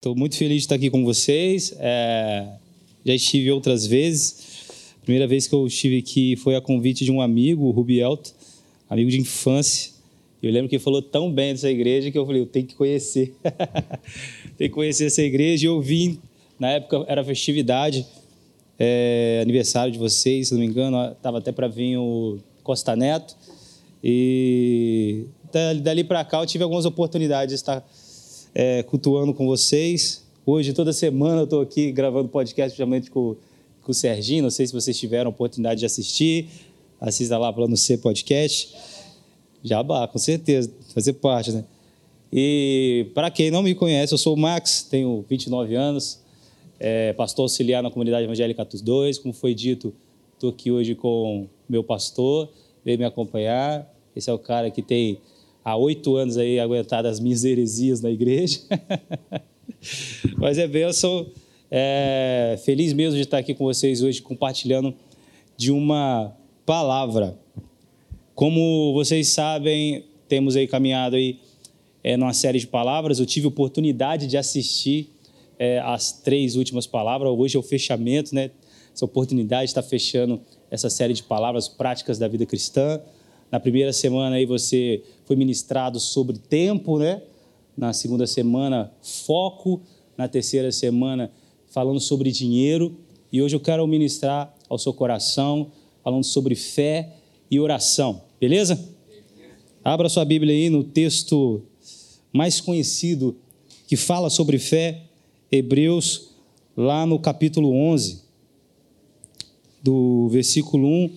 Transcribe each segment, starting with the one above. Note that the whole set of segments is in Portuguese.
Estou muito feliz de estar aqui com vocês. É, já estive outras vezes. A primeira vez que eu estive aqui foi a convite de um amigo, o Rubielto, amigo de infância. Eu lembro que ele falou tão bem dessa igreja que eu falei, eu tenho que conhecer. tenho que conhecer essa igreja. E eu vim, na época era festividade, é, aniversário de vocês, se não me engano, estava até para vir o Costa Neto. E dali para cá eu tive algumas oportunidades de estar é, cultuando com vocês. Hoje, toda semana, eu estou aqui gravando podcast justamente com, com o Serginho. Não sei se vocês tiveram a oportunidade de assistir. Assista lá Plano C Podcast. Jabá, com certeza, fazer parte, né? E para quem não me conhece, eu sou o Max, tenho 29 anos, é, pastor auxiliar na comunidade evangélica Atos 2. Como foi dito, estou aqui hoje com meu pastor, veio me acompanhar. Esse é o cara que tem há oito anos aí aguentado as minhas heresias na igreja. Mas é bênção. É, feliz mesmo de estar aqui com vocês hoje compartilhando de uma palavra. Como vocês sabem, temos aí caminhado aí é, numa série de palavras. Eu tive oportunidade de assistir é, as três últimas palavras. Hoje é o fechamento, né? Essa oportunidade de estar fechando essa série de palavras práticas da vida cristã. Na primeira semana aí você foi ministrado sobre tempo, né? Na segunda semana, foco. Na terceira semana, falando sobre dinheiro. E hoje eu quero ministrar ao seu coração, falando sobre fé e oração. Beleza? Abra sua Bíblia aí no texto mais conhecido que fala sobre fé, Hebreus, lá no capítulo 11, do versículo 1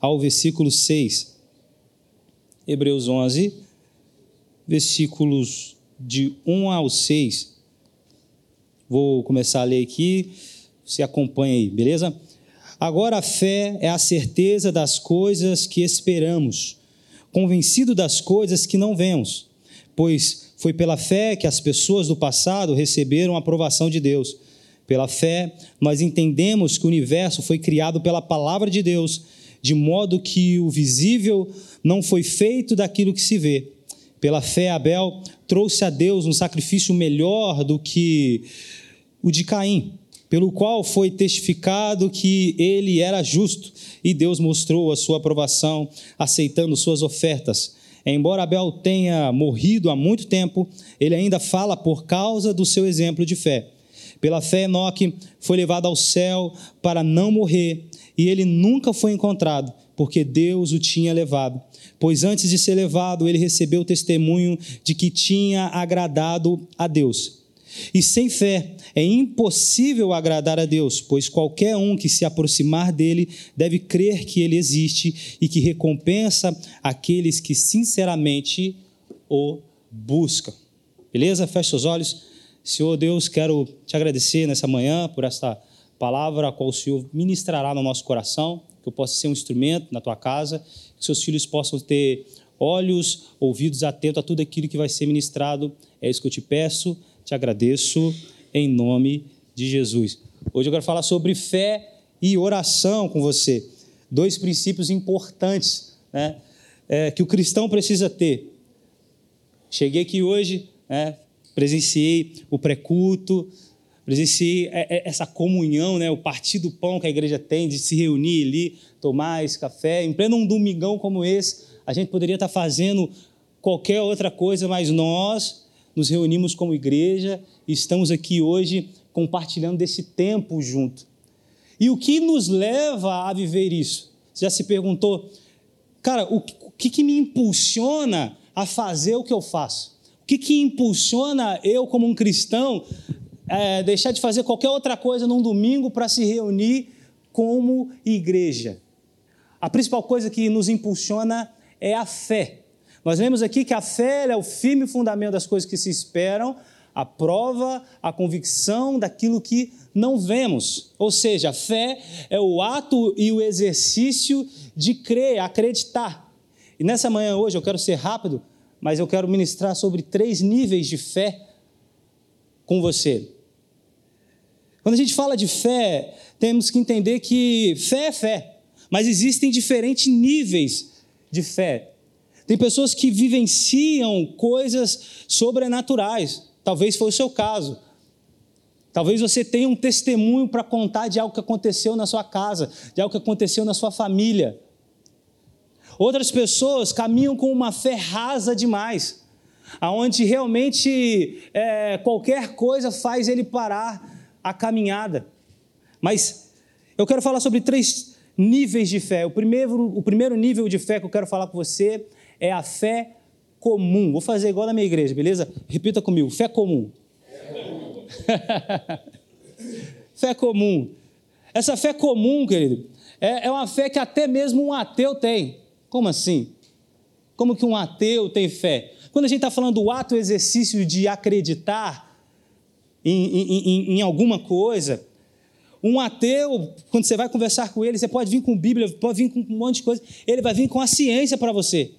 ao versículo 6. Hebreus 11, versículos de 1 ao 6. Vou começar a ler aqui, você acompanha aí, beleza? Agora a fé é a certeza das coisas que esperamos, convencido das coisas que não vemos, pois foi pela fé que as pessoas do passado receberam a aprovação de Deus. Pela fé, nós entendemos que o universo foi criado pela palavra de Deus de modo que o visível não foi feito daquilo que se vê. Pela fé, Abel trouxe a Deus um sacrifício melhor do que o de Caim, pelo qual foi testificado que ele era justo, e Deus mostrou a sua aprovação, aceitando suas ofertas. Embora Abel tenha morrido há muito tempo, ele ainda fala por causa do seu exemplo de fé. Pela fé, Enoque foi levado ao céu para não morrer e ele nunca foi encontrado, porque Deus o tinha levado. Pois antes de ser levado, ele recebeu o testemunho de que tinha agradado a Deus. E sem fé é impossível agradar a Deus, pois qualquer um que se aproximar dele deve crer que ele existe e que recompensa aqueles que sinceramente o buscam. Beleza? Feche seus olhos. Senhor Deus, quero te agradecer nessa manhã por esta palavra a qual o Senhor ministrará no nosso coração, que eu possa ser um instrumento na tua casa, que seus filhos possam ter olhos, ouvidos atentos a tudo aquilo que vai ser ministrado. É isso que eu te peço, te agradeço, em nome de Jesus. Hoje eu quero falar sobre fé e oração com você. Dois princípios importantes né, é, que o cristão precisa ter. Cheguei aqui hoje, né, presenciei o pré-culto, presenciei é, é, essa comunhão, né, o partir do pão que a igreja tem, de se reunir ali, tomar esse café. Em pleno um domingão como esse, a gente poderia estar fazendo qualquer outra coisa, mas nós nos reunimos como igreja e estamos aqui hoje compartilhando desse tempo junto. E o que nos leva a viver isso? Você já se perguntou, cara, o que, que me impulsiona a fazer o que eu faço? O que, que impulsiona eu, como um cristão, é, deixar de fazer qualquer outra coisa num domingo para se reunir como igreja. A principal coisa que nos impulsiona é a fé. Nós vemos aqui que a fé é o firme fundamento das coisas que se esperam, a prova, a convicção daquilo que não vemos. Ou seja, a fé é o ato e o exercício de crer, acreditar. E nessa manhã hoje eu quero ser rápido, mas eu quero ministrar sobre três níveis de fé com você. Quando a gente fala de fé, temos que entender que fé é fé, mas existem diferentes níveis de fé. Tem pessoas que vivenciam coisas sobrenaturais, talvez foi o seu caso. Talvez você tenha um testemunho para contar de algo que aconteceu na sua casa, de algo que aconteceu na sua família. Outras pessoas caminham com uma fé rasa demais, aonde realmente é, qualquer coisa faz ele parar a caminhada. Mas eu quero falar sobre três níveis de fé. O primeiro, o primeiro nível de fé que eu quero falar com você é a fé comum. Vou fazer igual na minha igreja, beleza? Repita comigo: fé comum. Fé comum. Essa fé comum, querido, é, é uma fé que até mesmo um ateu tem. Como assim? Como que um ateu tem fé? Quando a gente está falando do ato exercício de acreditar em, em, em, alguma coisa, um ateu, quando você vai conversar com ele, você pode vir com Bíblia, pode vir com um monte de coisa, ele vai vir com a ciência para você.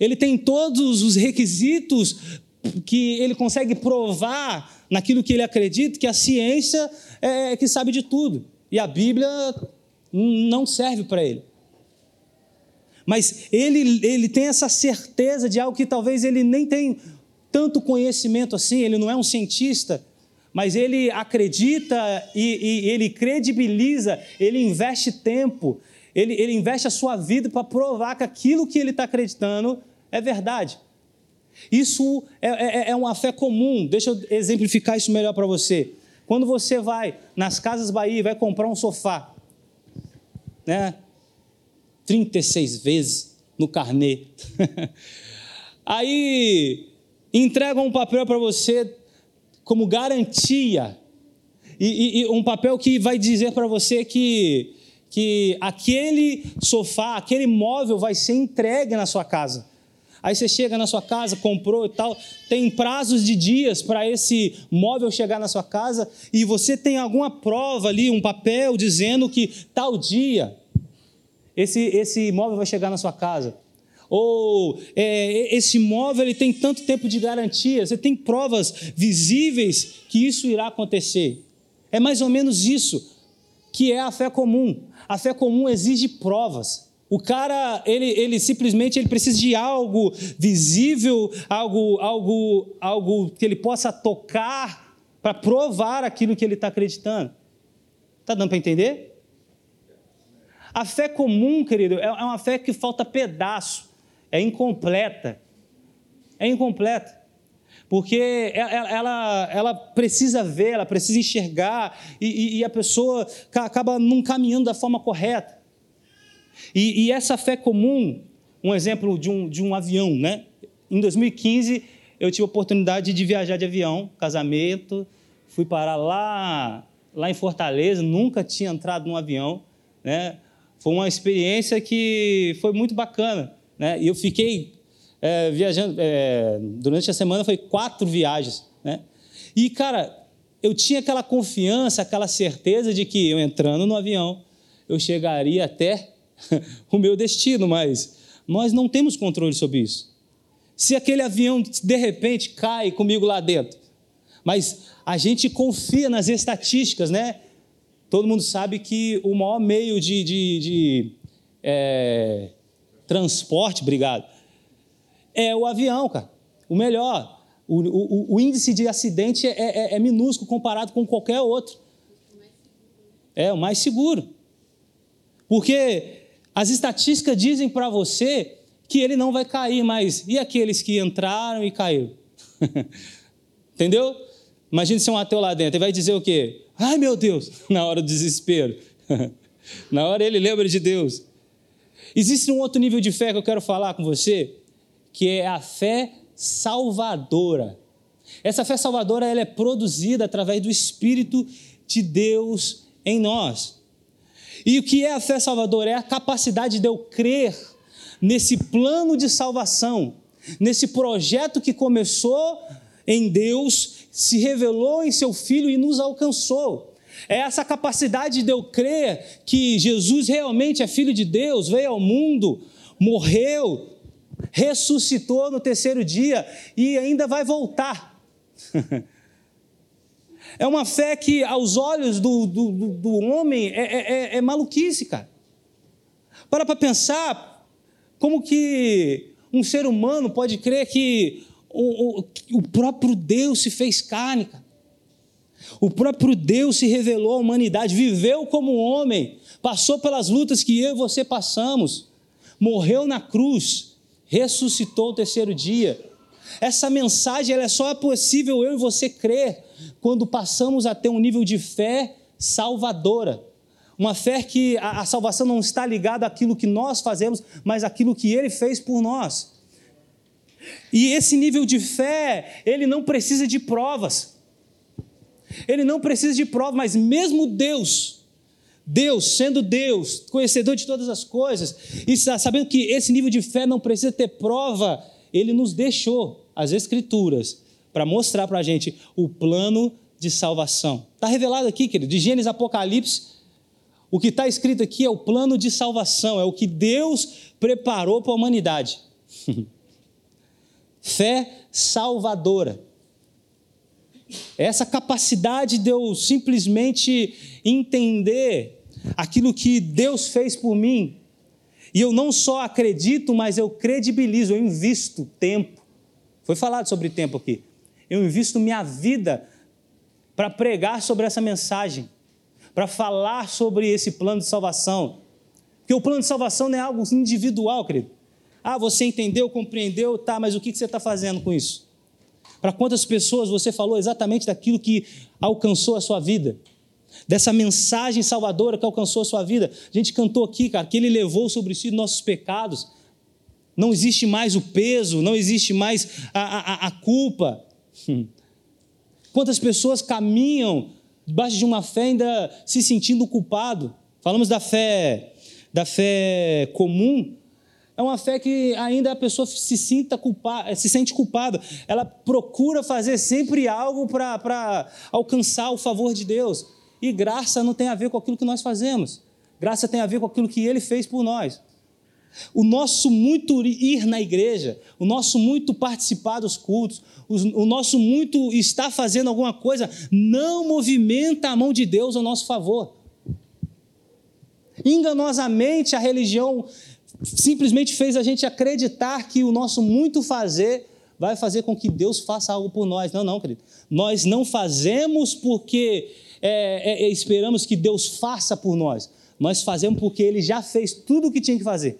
Ele tem todos os requisitos que ele consegue provar naquilo que ele acredita, que a ciência é que sabe de tudo. E a Bíblia não serve para ele. Mas ele, ele tem essa certeza de algo que talvez ele nem tenha tanto conhecimento assim, ele não é um cientista, mas ele acredita e, e ele credibiliza, ele investe tempo, ele, ele investe a sua vida para provar que aquilo que ele está acreditando é verdade. Isso é, é, é, uma fé comum. Deixa eu exemplificar isso melhor para você. Quando você vai nas Casas Bahia e vai comprar um sofá, né? 36 vezes no carnê. Aí entregam um papel para você como garantia. E, e, e, um papel que vai dizer para você que, que aquele sofá, aquele móvel vai ser entregue na sua casa. Aí você chega na sua casa, comprou e tal, tem prazos de dias para esse móvel chegar na sua casa e você tem alguma prova ali, um papel dizendo que tal dia esse, esse imóvel vai chegar na sua casa. Ou é, esse imóvel ele tem tanto tempo de garantia, você tem provas visíveis que isso irá acontecer. É mais ou menos isso que é a fé comum. A fé comum exige provas. O cara, ele, ele simplesmente ele precisa de algo visível, algo, algo, algo que ele possa tocar para provar aquilo que ele está acreditando. Está dando para entender? A fé comum, querido, é, é uma fé que falta pedaço, é incompleta. É incompleta. Porque ela, ela precisa ver, ela precisa enxergar, e, e a pessoa acaba não caminhando da forma correta. E, e, essa fé comum, um exemplo de um, de um avião, né? Em 2015, eu tive a oportunidade de viajar de avião, casamento, fui parar lá, lá em Fortaleza, nunca tinha entrado num avião, né? foi uma experiência que foi muito bacana. Né? E eu fiquei é, viajando, é, durante a semana foi quatro viagens. Né? E, cara, eu tinha aquela confiança, aquela certeza de que eu entrando no avião, eu chegaria até o meu destino, mas nós não temos controle sobre isso. Se aquele avião de repente cai comigo lá dentro, mas a gente confia nas estatísticas, né? Todo mundo sabe que o maior meio de, de, de é, transporte, obrigado, é o avião, cara. O melhor. O, o, o índice de acidente é, é, é minúsculo comparado com qualquer outro. É o mais seguro. Porque as estatísticas dizem para você que ele não vai cair, mas e aqueles que entraram e caíram? Entendeu? Imagina se um ateu lá dentro, ele vai dizer o quê? Ai meu Deus, na hora do desespero. na hora ele lembra de Deus. Existe um outro nível de fé que eu quero falar com você, que é a fé salvadora. Essa fé salvadora ela é produzida através do Espírito de Deus em nós. E o que é a fé salvadora? É a capacidade de eu crer nesse plano de salvação, nesse projeto que começou em Deus se revelou em seu Filho e nos alcançou. É essa capacidade de eu crer que Jesus realmente é Filho de Deus, veio ao mundo, morreu, ressuscitou no terceiro dia e ainda vai voltar. É uma fé que, aos olhos do, do, do homem, é, é, é, é maluquice, cara. Para para pensar como que um ser humano pode crer que o, o, o próprio Deus se fez carne. Cara. O próprio Deus se revelou à humanidade, viveu como homem, passou pelas lutas que eu e você passamos, morreu na cruz, ressuscitou o terceiro dia. Essa mensagem ela é só possível eu e você crer quando passamos a ter um nível de fé salvadora. Uma fé que a, a salvação não está ligada àquilo que nós fazemos, mas àquilo que ele fez por nós. E esse nível de fé, ele não precisa de provas. Ele não precisa de provas, mas mesmo Deus, Deus, sendo Deus, conhecedor de todas as coisas, e sabendo que esse nível de fé não precisa ter prova, ele nos deixou as Escrituras para mostrar para a gente o plano de salvação. Está revelado aqui, querido, de Gênesis Apocalipse. O que está escrito aqui é o plano de salvação, é o que Deus preparou para a humanidade. Fé salvadora. Essa capacidade de eu simplesmente entender aquilo que Deus fez por mim. E eu não só acredito, mas eu credibilizo, eu invisto tempo. Foi falado sobre tempo aqui. Eu invisto minha vida para pregar sobre essa mensagem, para falar sobre esse plano de salvação. Porque o plano de salvação não é algo individual, querido. Ah, você entendeu, compreendeu, tá, mas o que você está fazendo com isso? Para quantas pessoas você falou exatamente daquilo que alcançou a sua vida? Dessa mensagem salvadora que alcançou a sua vida. A gente cantou aqui, cara, que ele levou sobre si nossos pecados. Não existe mais o peso, não existe mais a, a, a culpa. Hum. Quantas pessoas caminham debaixo de uma fé ainda se sentindo culpado? Falamos da fé, da fé comum, é uma fé que ainda a pessoa se, sinta culpada, se sente culpada. Ela procura fazer sempre algo para alcançar o favor de Deus. E graça não tem a ver com aquilo que nós fazemos. Graça tem a ver com aquilo que Ele fez por nós. O nosso muito ir na igreja, o nosso muito participar dos cultos, o nosso muito estar fazendo alguma coisa, não movimenta a mão de Deus ao nosso favor. Enganosamente a religião simplesmente fez a gente acreditar que o nosso muito fazer vai fazer com que Deus faça algo por nós. Não, não, querido. Nós não fazemos porque é, é, é, esperamos que Deus faça por nós. Nós fazemos porque Ele já fez tudo o que tinha que fazer.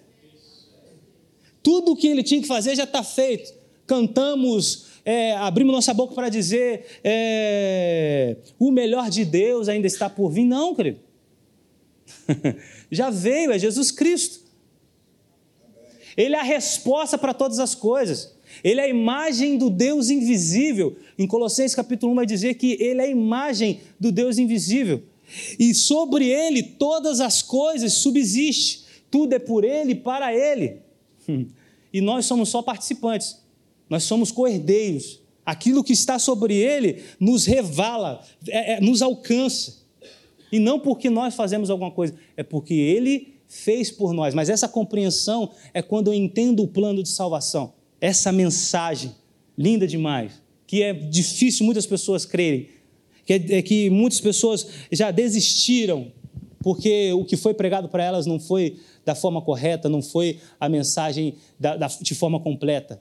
Tudo o que Ele tinha que fazer já está feito. Cantamos, é, abrimos nossa boca para dizer é, o melhor de Deus ainda está por vir. Não, querido. já veio, é Jesus Cristo. Ele é a resposta para todas as coisas. Ele é a imagem do Deus invisível. Em Colossenses capítulo 1 vai dizer que ele é a imagem do Deus invisível. E sobre ele todas as coisas subsistem. Tudo é por ele para ele. E nós somos só participantes. Nós somos coerdeiros. Aquilo que está sobre ele nos revala, é, é, nos alcança. E não porque nós fazemos alguma coisa, é porque ele fez por nós. Mas essa compreensão é quando eu entendo o plano de salvação. Essa mensagem linda demais, que é difícil muitas pessoas crerem, que é, é que muitas pessoas já desistiram porque o que foi pregado para elas não foi da forma correta, não foi a mensagem da, da, de forma completa.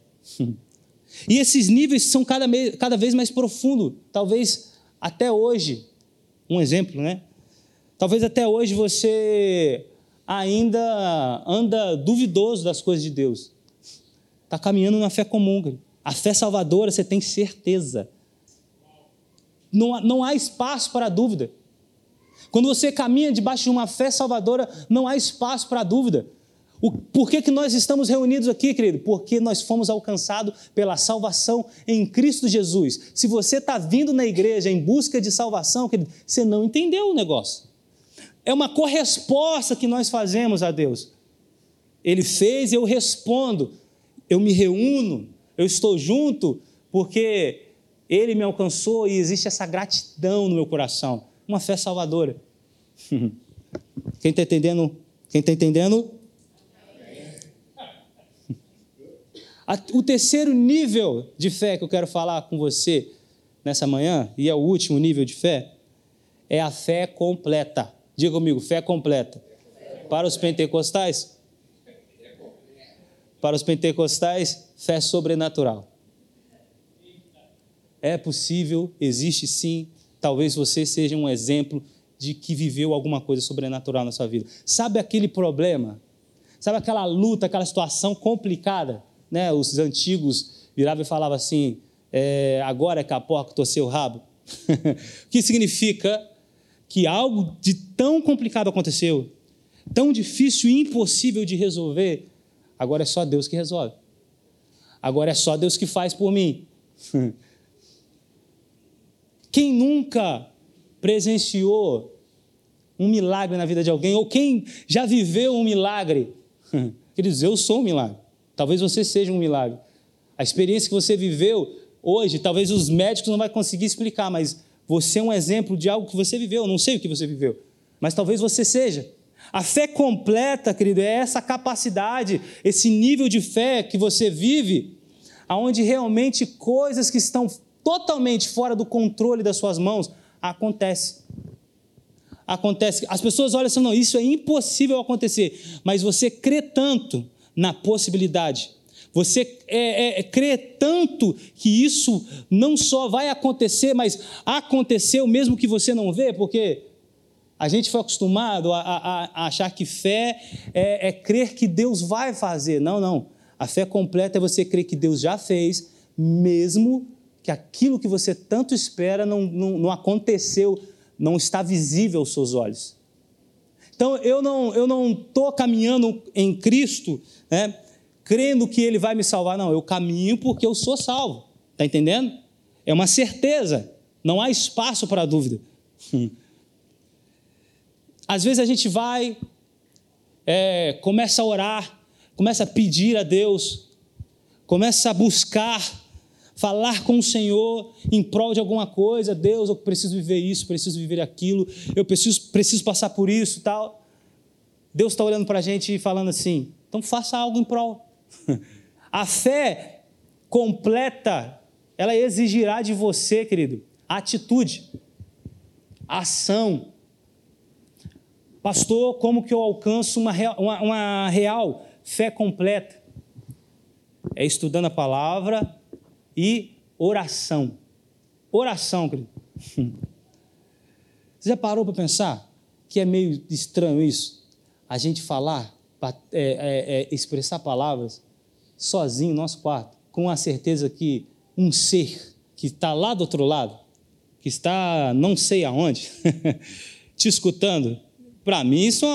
E esses níveis são cada, cada vez mais profundos. Talvez até hoje, um exemplo, né? Talvez até hoje você ainda anda duvidoso das coisas de Deus. Está caminhando na fé comum. A fé salvadora você tem certeza. Não, não há espaço para dúvida. Quando você caminha debaixo de uma fé salvadora, não há espaço para dúvida. O, por que, que nós estamos reunidos aqui, querido? Porque nós fomos alcançados pela salvação em Cristo Jesus. Se você está vindo na igreja em busca de salvação, querido, você não entendeu o negócio é uma corresposta que nós fazemos a Deus. Ele fez, eu respondo, eu me reúno, eu estou junto, porque Ele me alcançou e existe essa gratidão no meu coração, uma fé salvadora. Quem está entendendo? Quem está entendendo? O terceiro nível de fé que eu quero falar com você nessa manhã, e é o último nível de fé, é a fé completa. Diga comigo, fé completa. Para os pentecostais? Para os pentecostais, fé sobrenatural. É possível, existe sim. talvez você seja um exemplo de que viveu alguma coisa sobrenatural na sua vida. Sabe aquele problema? Sabe aquela luta, aquela situação complicada? Né? Os antigos viravam e falavam assim: é, agora é que a porca torceu o rabo. o que significa que algo de tão complicado aconteceu, tão difícil e impossível de resolver, agora é só Deus que resolve. Agora é só Deus que faz por mim. Quem nunca presenciou um milagre na vida de alguém, ou quem já viveu um milagre, queridos, eu sou um milagre. Talvez você seja um milagre. A experiência que você viveu hoje, talvez os médicos não vão conseguir explicar, mas você é um exemplo de algo que você viveu. Eu não sei o que você viveu, mas talvez você seja. A fé completa, querido, é essa capacidade, esse nível de fé que você vive, aonde realmente coisas que estão totalmente fora do controle das suas mãos acontecem. Acontece. As pessoas olham assim, não, isso é impossível acontecer, mas você crê tanto na possibilidade, você é, é, crê tanto que isso não só vai acontecer, mas aconteceu mesmo que você não vê, porque a gente foi acostumado a, a, a achar que fé é, é, crer que Deus vai fazer. Não, não. A fé completa é você crer que Deus já fez, mesmo que aquilo que você tanto espera não, não, não aconteceu, não está visível aos seus olhos. Então, eu não estou não estou caminhando em Cristo, né, crendo que Ele vai me salvar. Não, eu caminho porque eu sou salvo. Está entendendo? É uma certeza. Não há espaço para dúvida. Às vezes a gente vai, é, começa a orar, começa a pedir a Deus, começa a buscar, falar com o Senhor em prol de alguma coisa. Deus, eu preciso viver isso, preciso viver aquilo, eu preciso, preciso passar por isso tal. Deus está olhando para a gente e falando assim: então faça algo em prol. A fé completa, ela exigirá de você, querido, atitude, ação Pastor, como que eu alcanço uma real, uma, uma real fé completa? É estudando a palavra e oração. Oração, querido. Você já parou para pensar que é meio estranho isso? A gente falar, é, é, é, expressar palavras sozinho no nosso quarto, com a certeza que um ser que está lá do outro lado, que está não sei aonde, te escutando, para mim, isso,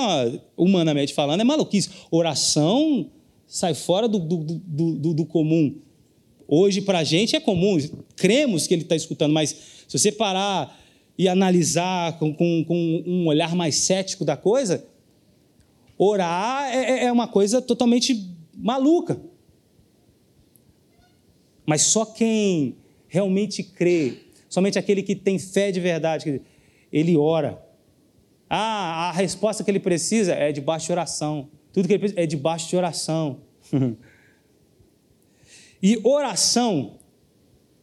humanamente falando, é maluquice. Oração sai fora do, do, do, do comum. Hoje, para a gente, é comum, cremos que ele está escutando, mas se você parar e analisar com, com, com, um olhar mais cético da coisa, orar é, é, é uma coisa totalmente maluca. Mas só quem realmente crê, somente aquele que tem fé de verdade, ele ora. Ah, a resposta que ele precisa é debaixo de oração. Tudo que ele precisa é debaixo de oração. e oração,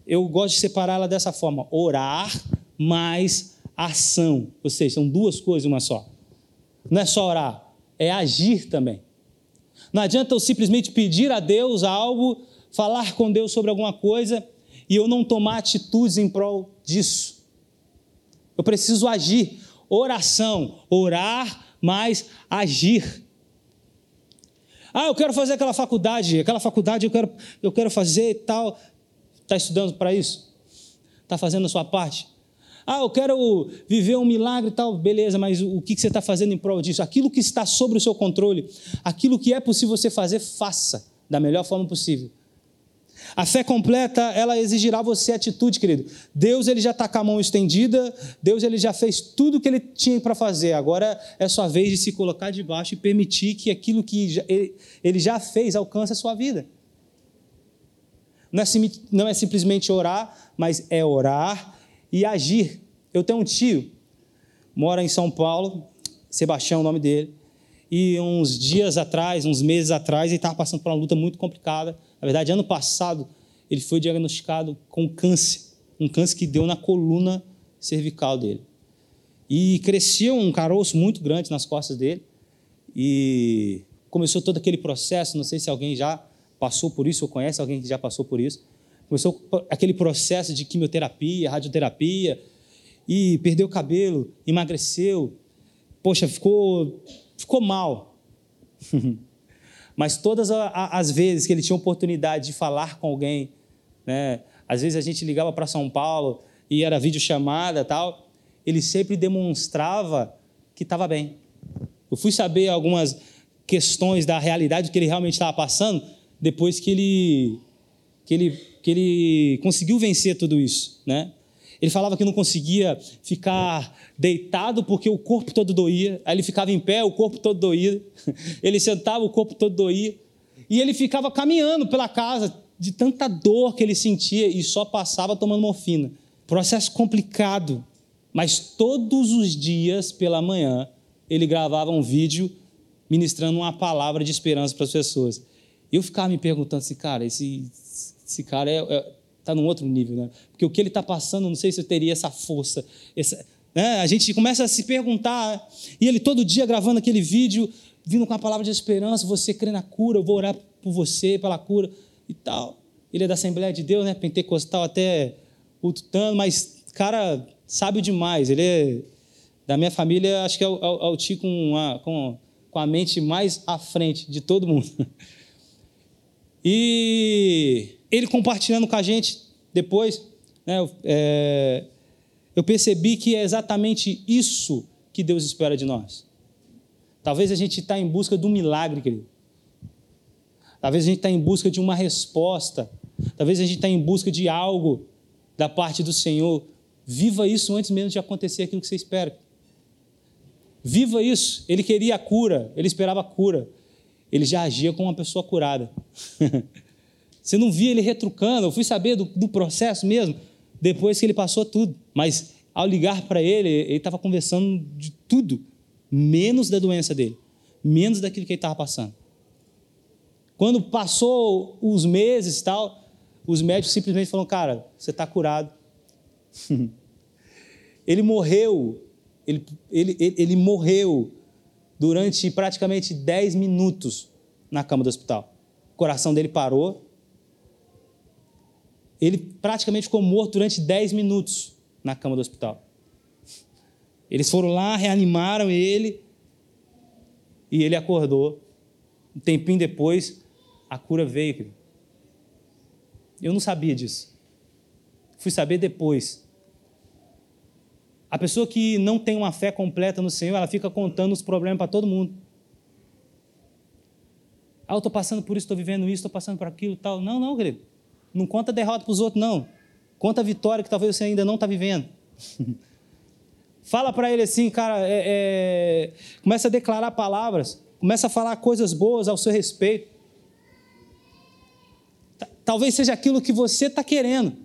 eu gosto de separá-la dessa forma: orar mais ação. Ou seja, são duas coisas, uma só. Não é só orar, é agir também. Não adianta eu simplesmente pedir a Deus algo, falar com Deus sobre alguma coisa e eu não tomar atitudes em prol disso. Eu preciso agir oração, orar mais agir. Ah, eu quero fazer aquela faculdade, aquela faculdade eu quero, eu quero fazer e tal. Está estudando para isso? Está fazendo a sua parte? Ah, eu quero viver um milagre e tal. Beleza, mas o que você está fazendo em prol disso? Aquilo que está sobre o seu controle, aquilo que é possível você fazer, faça da melhor forma possível. A fé completa, ela exigirá você atitude, querido. Deus ele já está com a mão estendida, Deus ele já fez tudo o que ele tinha para fazer. Agora é sua vez de se colocar debaixo e permitir que aquilo que ele já fez alcance a sua vida. Não é, não é simplesmente orar, mas é orar e agir. Eu tenho um tio, mora em São Paulo, Sebastião é o nome dele, e uns dias atrás, uns meses atrás, ele estava passando por uma luta muito complicada na verdade, ano passado, ele foi diagnosticado com câncer, um câncer que deu na coluna cervical dele. E cresceu um caroço muito grande nas costas dele. E começou todo aquele processo, não sei se alguém já passou por isso ou conhece alguém que já passou por isso. Começou aquele processo de quimioterapia, radioterapia, e perdeu o cabelo, emagreceu, poxa, ficou, ficou mal. Mas todas as vezes que ele tinha oportunidade de falar com alguém, né, às vezes a gente ligava para São Paulo e era videochamada tal, ele sempre demonstrava que estava bem. Eu fui saber algumas questões da realidade que ele realmente estava passando depois que ele, que ele, que ele conseguiu vencer tudo isso, né? Ele falava que não conseguia ficar deitado porque o corpo todo doía. Aí ele ficava em pé, o corpo todo doía. Ele sentava, o corpo todo doía. E ele ficava caminhando pela casa de tanta dor que ele sentia e só passava tomando morfina. Processo complicado. Mas todos os dias pela manhã ele gravava um vídeo ministrando uma palavra de esperança para as pessoas. Eu ficava me perguntando assim, cara, esse, esse cara é, é está num outro nível, né? Porque o que ele está passando, não sei se eu teria essa força. Essa, né? A gente começa a se perguntar, e ele todo dia gravando aquele vídeo, vindo com a palavra de esperança, você crê na cura, eu vou orar por você, pela cura e tal. Ele é da Assembleia de Deus, né? Pentecostal até o tutano, mas, cara, sábio demais. Ele é da minha família, acho que é o, é o, é tio com a, com, com a mente mais à frente de todo mundo. E ele compartilhando com a gente depois, né, é, eu percebi que é exatamente isso que Deus espera de nós. Talvez a gente está em busca de um milagre, querido. Talvez a gente está em busca de uma resposta. Talvez a gente está em busca de algo da parte do Senhor. Viva isso antes mesmo de acontecer aquilo que você espera. Viva isso. Ele queria a cura, ele esperava a cura. Ele já agia como uma pessoa curada. Você não via ele retrucando. Eu fui saber do, do processo mesmo depois que ele passou tudo. Mas ao ligar para ele, ele estava conversando de tudo, menos da doença dele, menos daquilo que ele estava passando. Quando passou os meses e tal, os médicos simplesmente falaram: Cara, você está curado. ele morreu, ele, ele, ele, ele morreu durante praticamente 10 minutos na cama do hospital. O coração dele parou, ele praticamente ficou morto durante 10 minutos na cama do hospital. Eles foram lá, reanimaram ele e ele acordou. Um tempinho depois, a cura veio. Eu não sabia disso. Fui saber depois. A pessoa que não tem uma fé completa no Senhor, ela fica contando os problemas para todo mundo. Ah, eu estou passando por isso, estou vivendo isso, estou passando por aquilo tal. Não, não, querido. Não conta derrota para os outros, não. Conta a vitória que talvez você ainda não está vivendo. Fala para ele assim, cara, é, é... começa a declarar palavras, começa a falar coisas boas ao seu respeito. Talvez seja aquilo que você está querendo.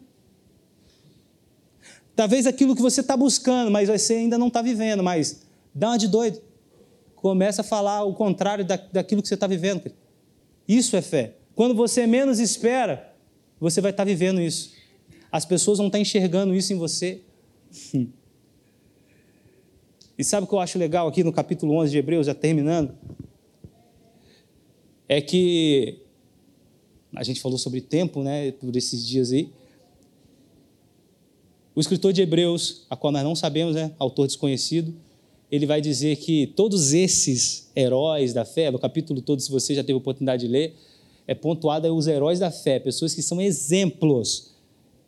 Talvez aquilo que você está buscando, mas você ainda não está vivendo. Mas dá uma de doido. Começa a falar o contrário daquilo que você está vivendo. Isso é fé. Quando você menos espera, você vai estar vivendo isso. As pessoas vão estar enxergando isso em você. E sabe o que eu acho legal aqui no capítulo 11 de Hebreus, já terminando? É que a gente falou sobre tempo, né, por esses dias aí. O escritor de Hebreus, a qual nós não sabemos, né, autor desconhecido, ele vai dizer que todos esses heróis da fé, no capítulo todo, se você já teve oportunidade de ler, é pontuado os heróis da fé, pessoas que são exemplos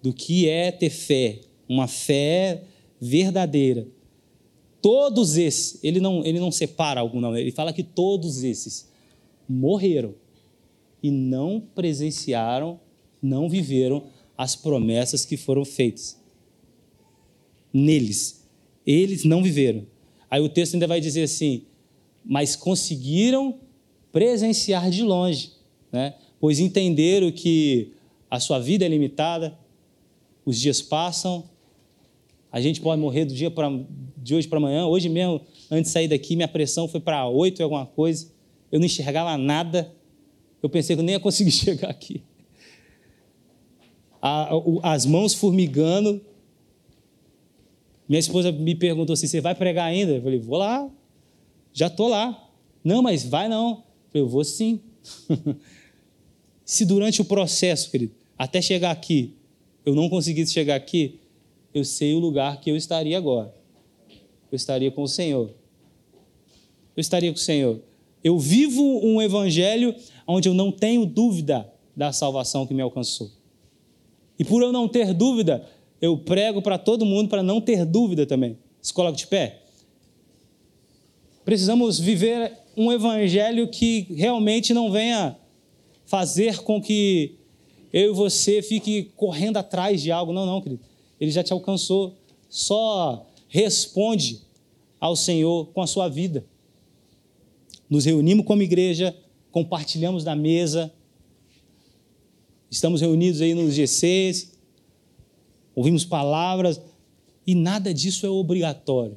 do que é ter fé, uma fé verdadeira. Todos esses, ele não, ele não separa algum, não, ele fala que todos esses morreram e não presenciaram, não viveram as promessas que foram feitas neles. Eles não viveram. Aí o texto ainda vai dizer assim: mas conseguiram presenciar de longe né? pois entenderam que a sua vida é limitada, os dias passam, a gente pode morrer do dia pra, de hoje para amanhã. Hoje mesmo, antes de sair daqui, minha pressão foi para oito e alguma coisa. Eu não enxergava nada. Eu pensei que eu nem ia conseguir chegar aqui. as mãos formigando. Minha esposa me perguntou assim: você vai pregar ainda? Eu falei: vou lá. Já estou lá. Não, mas vai não. Eu falei: vou sim. Se durante o processo, querido, até chegar aqui, eu não conseguisse chegar aqui, eu sei o lugar que eu estaria agora. Eu estaria com o Senhor. Eu estaria com o Senhor. Eu vivo um evangelho onde eu não tenho dúvida da salvação que me alcançou. E por eu não ter dúvida, eu prego para todo mundo para não ter dúvida também. Se coloca de pé. Precisamos viver um evangelho que realmente não venha fazer com que eu e você fique correndo atrás de algo. Não, não, querido. Ele já te alcançou. Só responde ao Senhor com a sua vida. Nos reunimos como igreja, compartilhamos da mesa, estamos reunidos aí nos GCs, ouvimos palavras, e nada disso é obrigatório,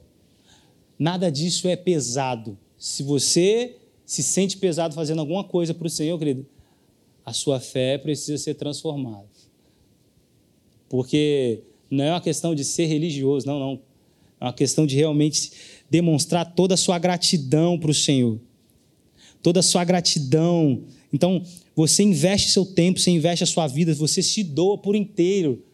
nada disso é pesado. Se você se sente pesado fazendo alguma coisa para o Senhor, querido, a sua fé precisa ser transformada. Porque não é uma questão de ser religioso, não, não. É uma questão de realmente demonstrar toda a sua gratidão para o Senhor. Toda a sua gratidão. Então, você investe seu tempo, você investe a sua vida, você se doa por inteiro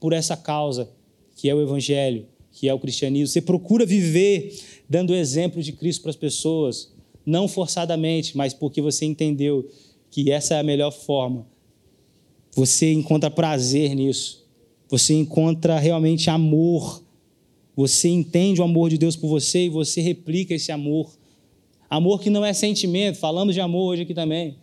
por essa causa, que é o Evangelho, que é o cristianismo. Você procura viver dando exemplo de Cristo para as pessoas, não forçadamente, mas porque você entendeu que essa é a melhor forma. Você encontra prazer nisso. Você encontra realmente amor você entende o amor de Deus por você e você replica esse amor. Amor que não é sentimento, falamos de amor hoje aqui também.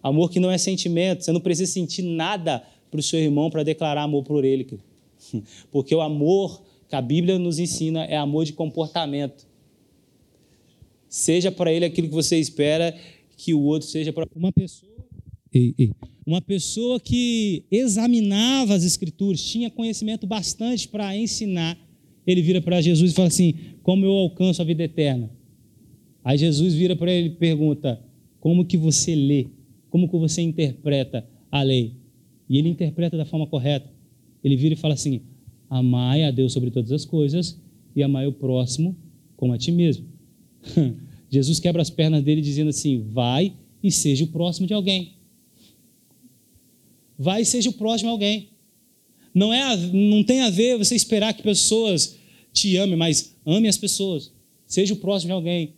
Amor que não é sentimento, você não precisa sentir nada para o seu irmão para declarar amor por ele. Porque o amor que a Bíblia nos ensina é amor de comportamento. Seja para ele aquilo que você espera que o outro seja para uma pessoa. Ei, ei. Uma pessoa que examinava as Escrituras, tinha conhecimento bastante para ensinar ele vira para Jesus e fala assim: Como eu alcanço a vida eterna? Aí Jesus vira para ele e pergunta: Como que você lê? Como que você interpreta a lei? E ele interpreta da forma correta. Ele vira e fala assim: Amai a Deus sobre todas as coisas e amai o próximo como a ti mesmo. Jesus quebra as pernas dele dizendo assim: Vai e seja o próximo de alguém. Vai e seja o próximo de alguém. Não, é, não tem a ver você esperar que pessoas te amem, mas ame as pessoas. Seja o próximo de alguém.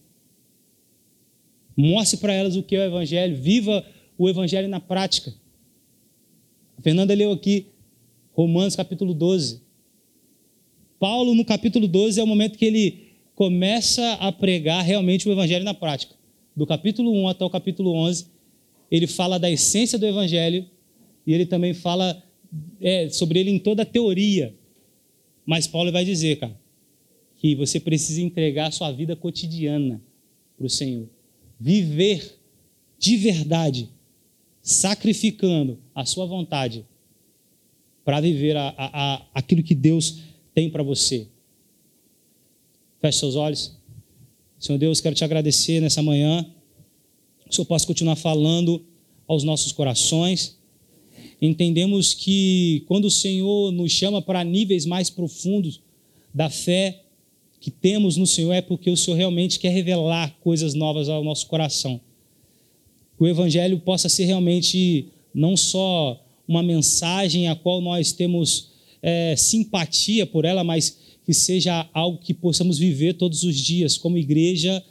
Mostre para elas o que é o Evangelho. Viva o Evangelho na prática. A Fernanda leu aqui Romanos capítulo 12. Paulo, no capítulo 12, é o momento que ele começa a pregar realmente o Evangelho na prática. Do capítulo 1 até o capítulo 11, ele fala da essência do Evangelho e ele também fala é, sobre ele em toda a teoria. Mas Paulo vai dizer, cara, que você precisa entregar a sua vida cotidiana para o Senhor. Viver de verdade, sacrificando a sua vontade para viver a, a, a, aquilo que Deus tem para você. Feche seus olhos. Senhor Deus, quero te agradecer nessa manhã. Que o Senhor possa continuar falando aos nossos corações entendemos que quando o Senhor nos chama para níveis mais profundos da fé que temos no Senhor, é porque o Senhor realmente quer revelar coisas novas ao nosso coração. O Evangelho possa ser realmente não só uma mensagem a qual nós temos é, simpatia por ela, mas que seja algo que possamos viver todos os dias como igreja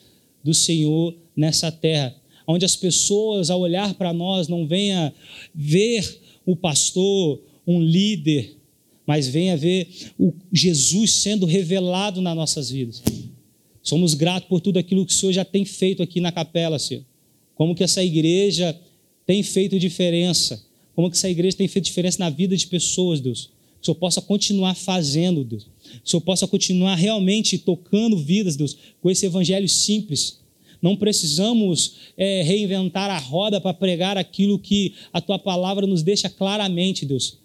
do Senhor nessa terra, onde as pessoas ao olhar para nós não venha ver um pastor, um líder, mas venha ver o Jesus sendo revelado nas nossas vidas. Somos gratos por tudo aquilo que o Senhor já tem feito aqui na capela, Senhor. Como que essa igreja tem feito diferença. Como que essa igreja tem feito diferença na vida de pessoas, Deus. Que o Senhor possa continuar fazendo, Deus. Que o Senhor possa continuar realmente tocando vidas, Deus, com esse evangelho simples não precisamos é, reinventar a roda para pregar aquilo que a tua palavra nos deixa claramente, Deus.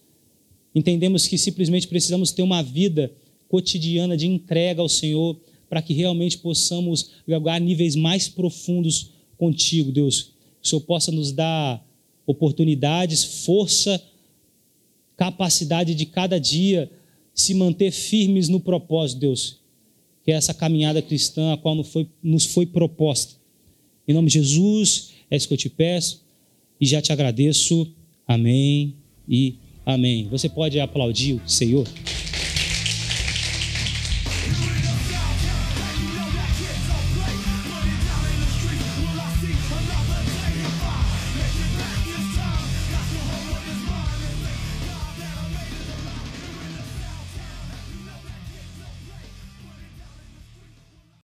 Entendemos que simplesmente precisamos ter uma vida cotidiana de entrega ao Senhor para que realmente possamos jogar níveis mais profundos contigo, Deus. Que o Senhor possa nos dar oportunidades, força, capacidade de cada dia se manter firmes no propósito, Deus que é essa caminhada cristã a qual nos foi, nos foi proposta. Em nome de Jesus, é isso que eu te peço e já te agradeço. Amém e amém. Você pode aplaudir o Senhor?